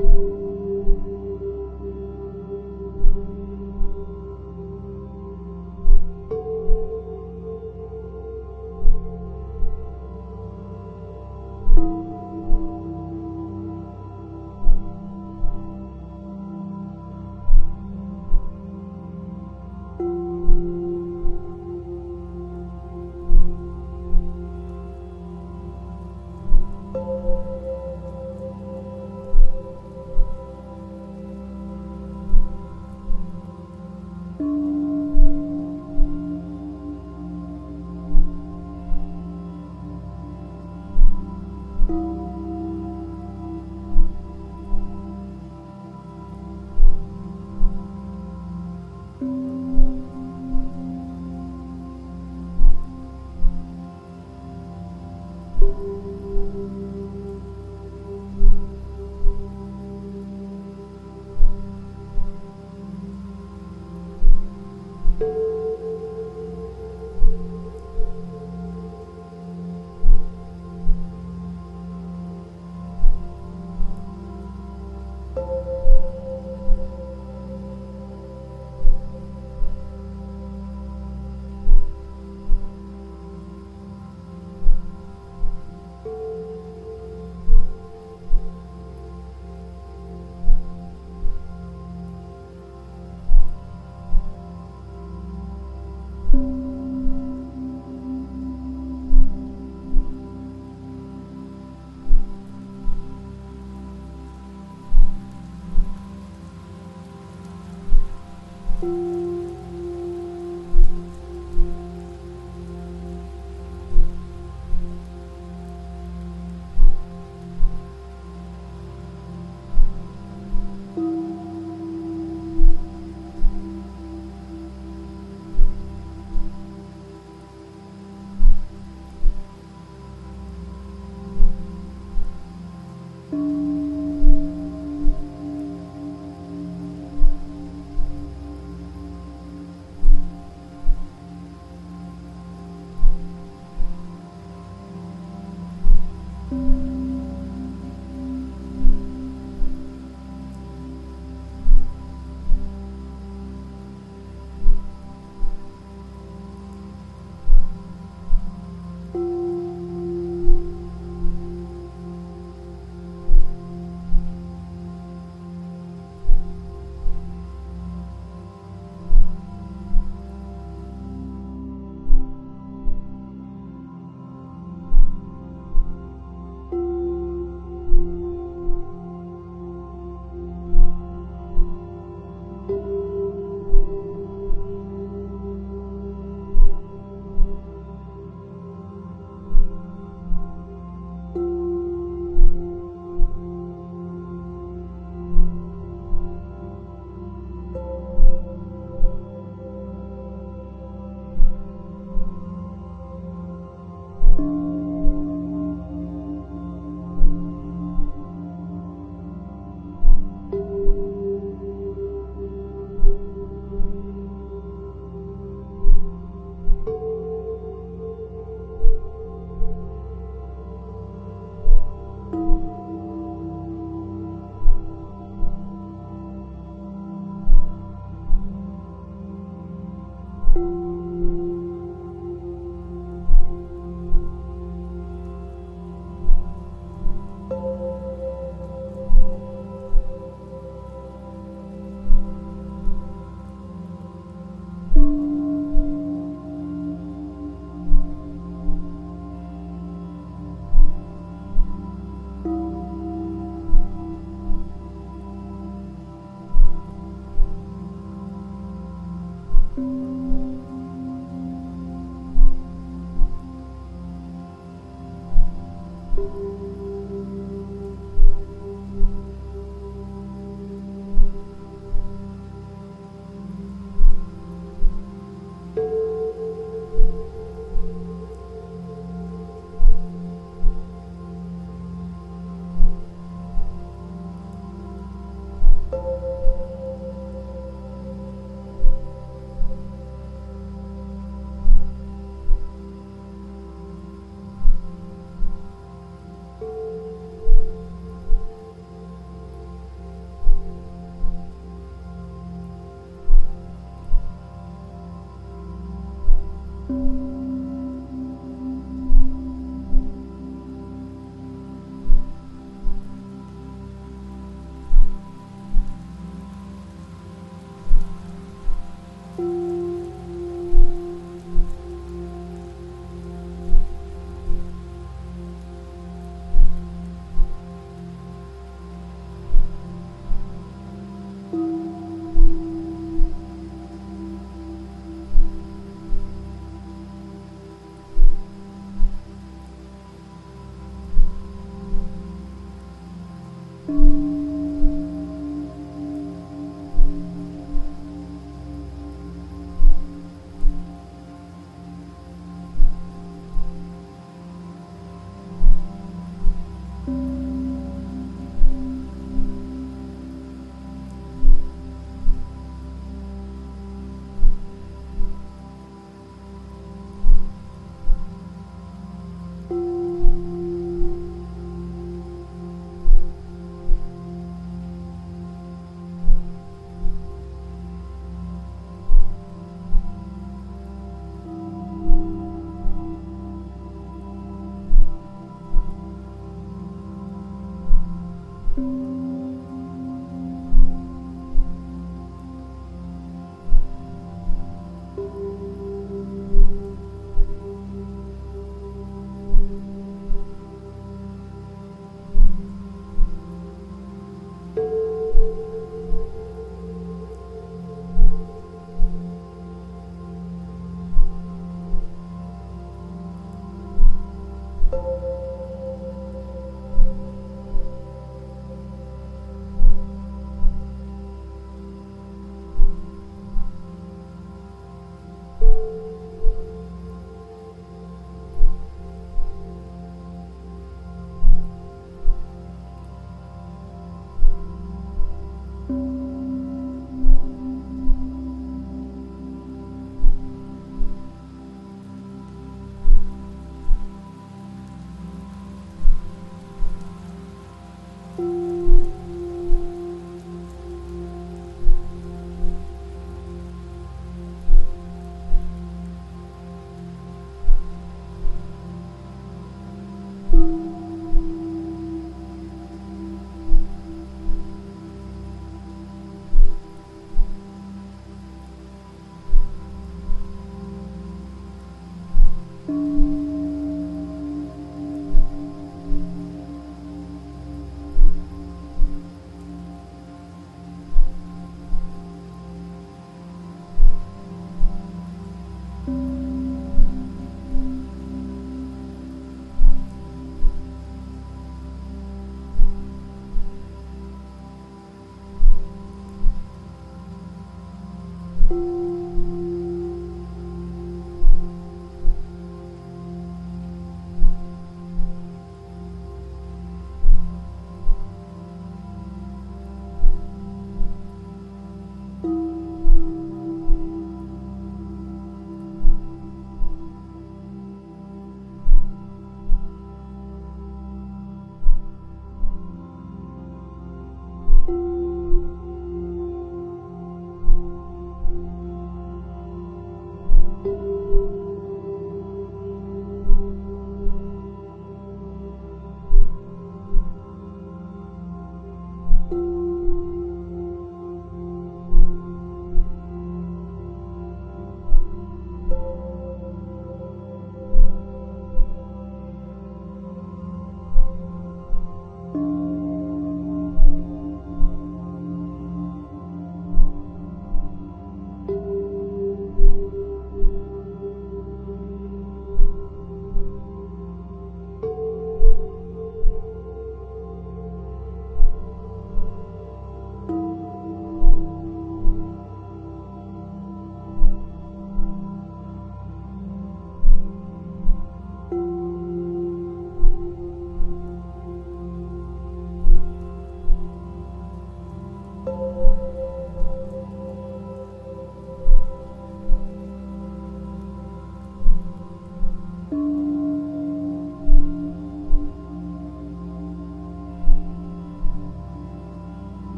you.